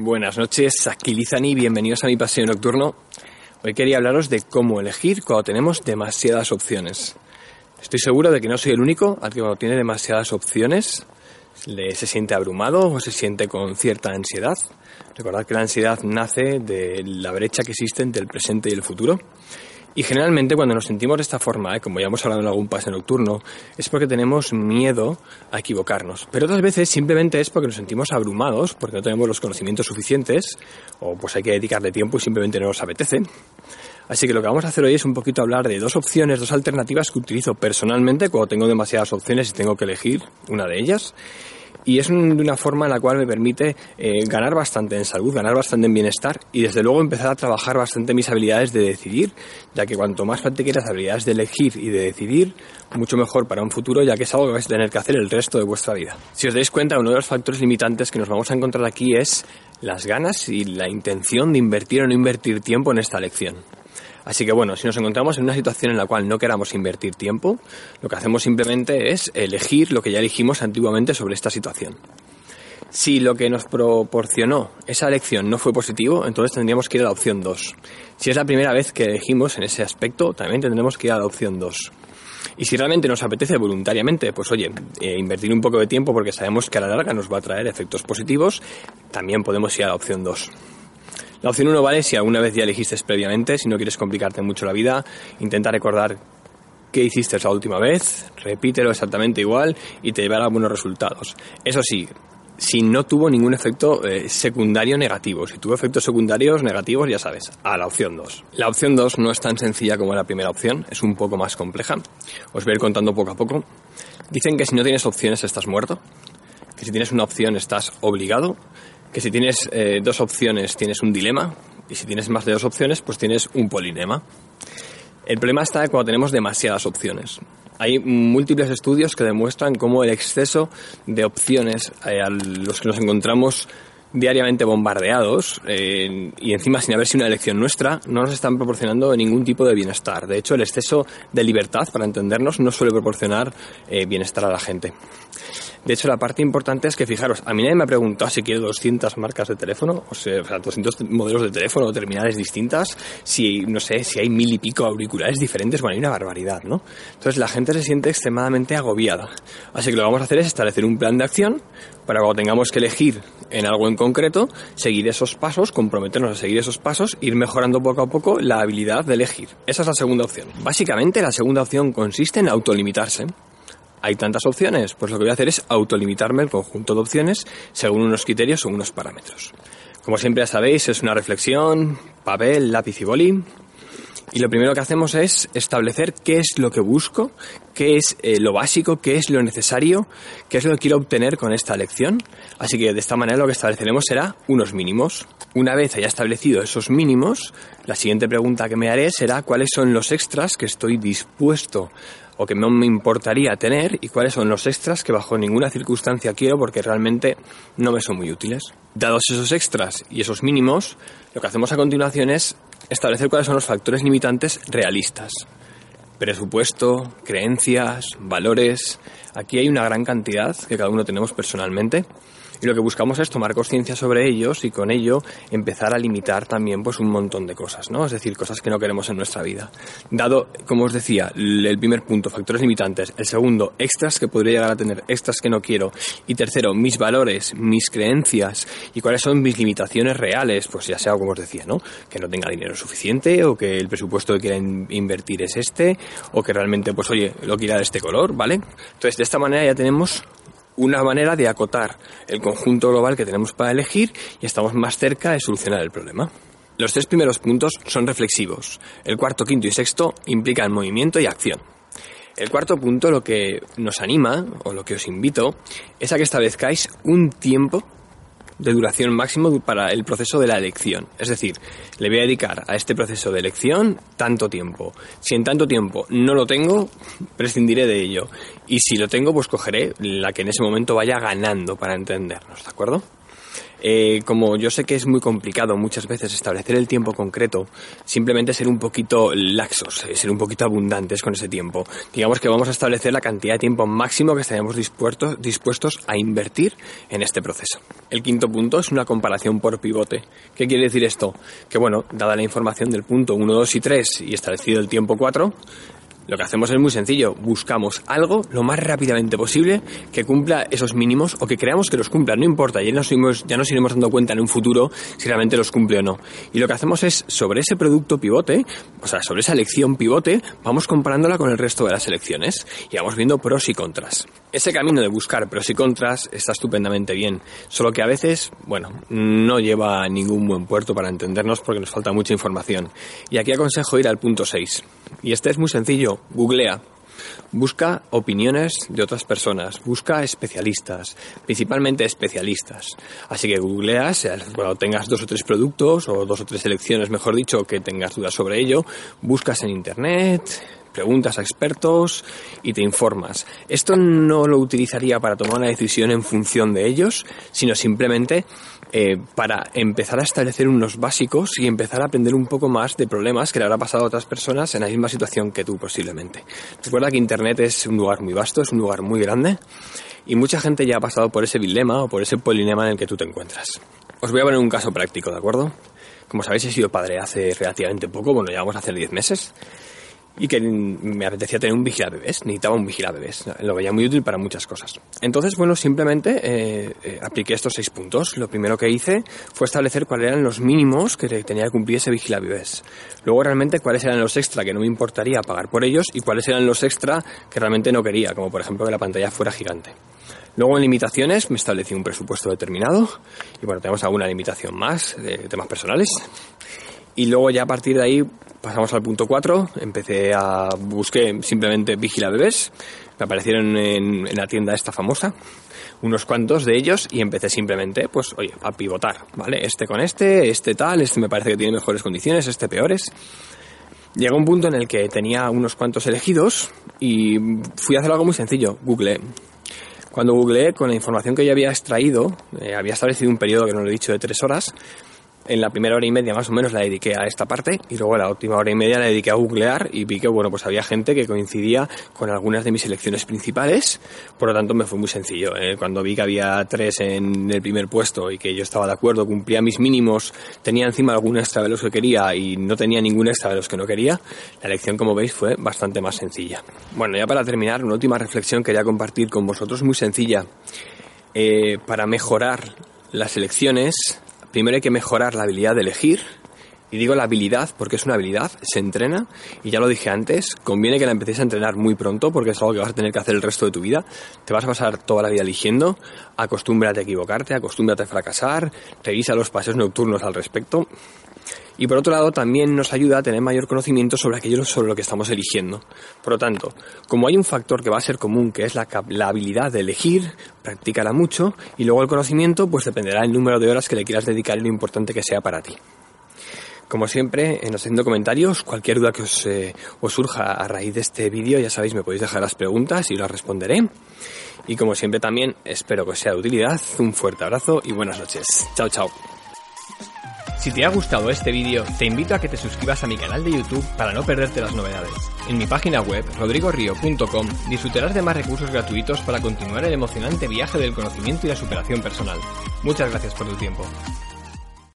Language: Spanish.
Buenas noches, aquí Lizani, bienvenidos a mi paseo nocturno. Hoy quería hablaros de cómo elegir cuando tenemos demasiadas opciones. Estoy seguro de que no soy el único al que cuando tiene demasiadas opciones se siente abrumado o se siente con cierta ansiedad. Recordad que la ansiedad nace de la brecha que existe entre el presente y el futuro. Y generalmente cuando nos sentimos de esta forma, ¿eh? como ya hemos hablado en algún pase nocturno, es porque tenemos miedo a equivocarnos. Pero otras veces simplemente es porque nos sentimos abrumados, porque no tenemos los conocimientos suficientes, o pues hay que dedicarle tiempo y simplemente no nos apetece. Así que lo que vamos a hacer hoy es un poquito hablar de dos opciones, dos alternativas que utilizo personalmente cuando tengo demasiadas opciones y tengo que elegir una de ellas y es de una forma en la cual me permite eh, ganar bastante en salud, ganar bastante en bienestar y desde luego empezar a trabajar bastante mis habilidades de decidir, ya que cuanto más practiques las habilidades de elegir y de decidir, mucho mejor para un futuro, ya que es algo que vais a tener que hacer el resto de vuestra vida. Si os dais cuenta, uno de los factores limitantes que nos vamos a encontrar aquí es las ganas y la intención de invertir o no invertir tiempo en esta lección. Así que bueno, si nos encontramos en una situación en la cual no queramos invertir tiempo, lo que hacemos simplemente es elegir lo que ya elegimos antiguamente sobre esta situación. Si lo que nos proporcionó esa elección no fue positivo, entonces tendríamos que ir a la opción 2. Si es la primera vez que elegimos en ese aspecto, también tendremos que ir a la opción 2. Y si realmente nos apetece voluntariamente, pues oye, eh, invertir un poco de tiempo porque sabemos que a la larga nos va a traer efectos positivos, también podemos ir a la opción 2. La opción 1 vale si alguna vez ya elegiste previamente, si no quieres complicarte mucho la vida, intenta recordar qué hiciste la última vez, repítelo exactamente igual y te llevará buenos resultados. Eso sí, si no tuvo ningún efecto eh, secundario negativo. Si tuvo efectos secundarios negativos, ya sabes, a la opción 2. La opción 2 no es tan sencilla como la primera opción, es un poco más compleja. Os voy a ir contando poco a poco. Dicen que si no tienes opciones estás muerto, que si tienes una opción estás obligado que si tienes eh, dos opciones tienes un dilema y si tienes más de dos opciones pues tienes un polinema. El problema está cuando tenemos demasiadas opciones. Hay múltiples estudios que demuestran cómo el exceso de opciones eh, a los que nos encontramos diariamente bombardeados eh, y encima sin haber sido una elección nuestra, no nos están proporcionando ningún tipo de bienestar. De hecho, el exceso de libertad, para entendernos, no suele proporcionar bienestar a la gente. De hecho, la parte importante es que, fijaros, a mí nadie me ha preguntado si quiero 200 marcas de teléfono, o sea, 200 modelos de teléfono o terminales distintas, si, no sé, si hay mil y pico auriculares diferentes, bueno, hay una barbaridad, ¿no? Entonces la gente se siente extremadamente agobiada. Así que lo que vamos a hacer es establecer un plan de acción para cuando tengamos que elegir en algo en concreto, seguir esos pasos, comprometernos a seguir esos pasos, ir mejorando poco a poco la habilidad de elegir. Esa es la segunda opción. Básicamente la segunda opción consiste en autolimitarse. ¿Hay tantas opciones? Pues lo que voy a hacer es autolimitarme el conjunto de opciones según unos criterios o unos parámetros. Como siempre ya sabéis, es una reflexión, papel, lápiz y boli. Y lo primero que hacemos es establecer qué es lo que busco, qué es eh, lo básico, qué es lo necesario, qué es lo que quiero obtener con esta lección. Así que de esta manera lo que estableceremos será unos mínimos. Una vez haya establecido esos mínimos, la siguiente pregunta que me haré será cuáles son los extras que estoy dispuesto o que no me importaría tener y cuáles son los extras que bajo ninguna circunstancia quiero porque realmente no me son muy útiles. Dados esos extras y esos mínimos, lo que hacemos a continuación es establecer cuáles son los factores limitantes realistas. Presupuesto, creencias, valores. Aquí hay una gran cantidad que cada uno tenemos personalmente y lo que buscamos es tomar conciencia sobre ellos y con ello empezar a limitar también pues un montón de cosas, ¿no? Es decir, cosas que no queremos en nuestra vida. Dado, como os decía, el primer punto, factores limitantes, el segundo, extras que podría llegar a tener, extras que no quiero, y tercero, mis valores, mis creencias y cuáles son mis limitaciones reales, pues ya sea como os decía, ¿no? Que no tenga dinero suficiente o que el presupuesto que quiera invertir es este o que realmente pues oye, lo quiera de este color, ¿vale? Entonces, de esta manera ya tenemos una manera de acotar el conjunto global que tenemos para elegir y estamos más cerca de solucionar el problema. Los tres primeros puntos son reflexivos. El cuarto, quinto y sexto implican movimiento y acción. El cuarto punto lo que nos anima, o lo que os invito, es a que establezcáis un tiempo de duración máximo para el proceso de la elección. Es decir, le voy a dedicar a este proceso de elección tanto tiempo. Si en tanto tiempo no lo tengo, prescindiré de ello. Y si lo tengo, pues cogeré la que en ese momento vaya ganando para entendernos, ¿de acuerdo? Eh, como yo sé que es muy complicado muchas veces establecer el tiempo concreto, simplemente ser un poquito laxos, eh, ser un poquito abundantes con ese tiempo. Digamos que vamos a establecer la cantidad de tiempo máximo que estaríamos dispuestos, dispuestos a invertir en este proceso. El quinto punto es una comparación por pivote. ¿Qué quiere decir esto? Que bueno, dada la información del punto 1, 2 y 3 y establecido el tiempo 4, lo que hacemos es muy sencillo, buscamos algo lo más rápidamente posible que cumpla esos mínimos o que creamos que los cumpla, no importa, ya nos, iremos, ya nos iremos dando cuenta en un futuro si realmente los cumple o no. Y lo que hacemos es, sobre ese producto pivote, o sea, sobre esa elección pivote, vamos comparándola con el resto de las elecciones y vamos viendo pros y contras. Ese camino de buscar pros y contras está estupendamente bien, solo que a veces, bueno, no lleva a ningún buen puerto para entendernos porque nos falta mucha información. Y aquí aconsejo ir al punto 6. Y este es muy sencillo, googlea. Busca opiniones de otras personas, busca especialistas, principalmente especialistas. Así que googleas, cuando tengas dos o tres productos o dos o tres selecciones, mejor dicho, que tengas dudas sobre ello, buscas en internet, preguntas a expertos y te informas. Esto no lo utilizaría para tomar una decisión en función de ellos, sino simplemente eh, para empezar a establecer unos básicos y empezar a aprender un poco más de problemas que le habrá pasado a otras personas en la misma situación que tú posiblemente. Recuerda que Internet es un lugar muy vasto, es un lugar muy grande y mucha gente ya ha pasado por ese dilema o por ese polinema en el que tú te encuentras. Os voy a poner un caso práctico, ¿de acuerdo? Como sabéis, he sido padre hace relativamente poco, bueno, ya vamos a hacer 10 meses y que me apetecía tener un bebés, necesitaba un bebés, lo veía muy útil para muchas cosas. Entonces, bueno, simplemente eh, eh, apliqué estos seis puntos. Lo primero que hice fue establecer cuáles eran los mínimos que tenía que cumplir ese bebés. Luego, realmente, cuáles eran los extra que no me importaría pagar por ellos y cuáles eran los extra que realmente no quería, como por ejemplo que la pantalla fuera gigante. Luego en limitaciones me establecí un presupuesto determinado y bueno, tenemos alguna limitación más de temas personales. Y luego ya a partir de ahí pasamos al punto 4, empecé a busqué simplemente Vigila Bebés, me aparecieron en, la tienda esta famosa, unos cuantos de ellos y empecé simplemente, pues, oye, a pivotar, ¿vale? Este con este, este tal, este me parece que tiene mejores condiciones, este peores. Llegó un punto en el que tenía unos cuantos elegidos y fui a hacer algo muy sencillo, Google. Cuando googleé, con la información que yo había extraído, eh, había establecido un periodo que no lo he dicho de tres horas, en la primera hora y media más o menos la dediqué a esta parte y luego la última hora y media la dediqué a googlear y vi que bueno pues había gente que coincidía con algunas de mis selecciones principales. Por lo tanto me fue muy sencillo ¿eh? cuando vi que había tres en el primer puesto y que yo estaba de acuerdo cumplía mis mínimos tenía encima algún extra de los que quería y no tenía ningún extra de los que no quería la elección como veis fue bastante más sencilla. Bueno ya para terminar una última reflexión que quería compartir con vosotros muy sencilla. Eh, para mejorar las elecciones primero hay que mejorar la habilidad de elegir. Y digo la habilidad porque es una habilidad, se entrena y ya lo dije antes, conviene que la empecéis a entrenar muy pronto porque es algo que vas a tener que hacer el resto de tu vida. Te vas a pasar toda la vida eligiendo, acostúmbrate a equivocarte, acostúmbrate a fracasar, revisa los paseos nocturnos al respecto. Y por otro lado, también nos ayuda a tener mayor conocimiento sobre aquello sobre lo que estamos eligiendo. Por lo tanto, como hay un factor que va a ser común, que es la, la habilidad de elegir, practícala mucho, y luego el conocimiento, pues dependerá del número de horas que le quieras dedicar y lo importante que sea para ti. Como siempre, en los haciendo comentarios, cualquier duda que os, eh, os surja a raíz de este vídeo, ya sabéis, me podéis dejar las preguntas y las responderé. Y como siempre también, espero que os sea de utilidad. Un fuerte abrazo y buenas noches. Chao, chao. Si te ha gustado este vídeo, te invito a que te suscribas a mi canal de YouTube para no perderte las novedades. En mi página web, rodrigorio.com, disfrutarás de más recursos gratuitos para continuar el emocionante viaje del conocimiento y la superación personal. Muchas gracias por tu tiempo.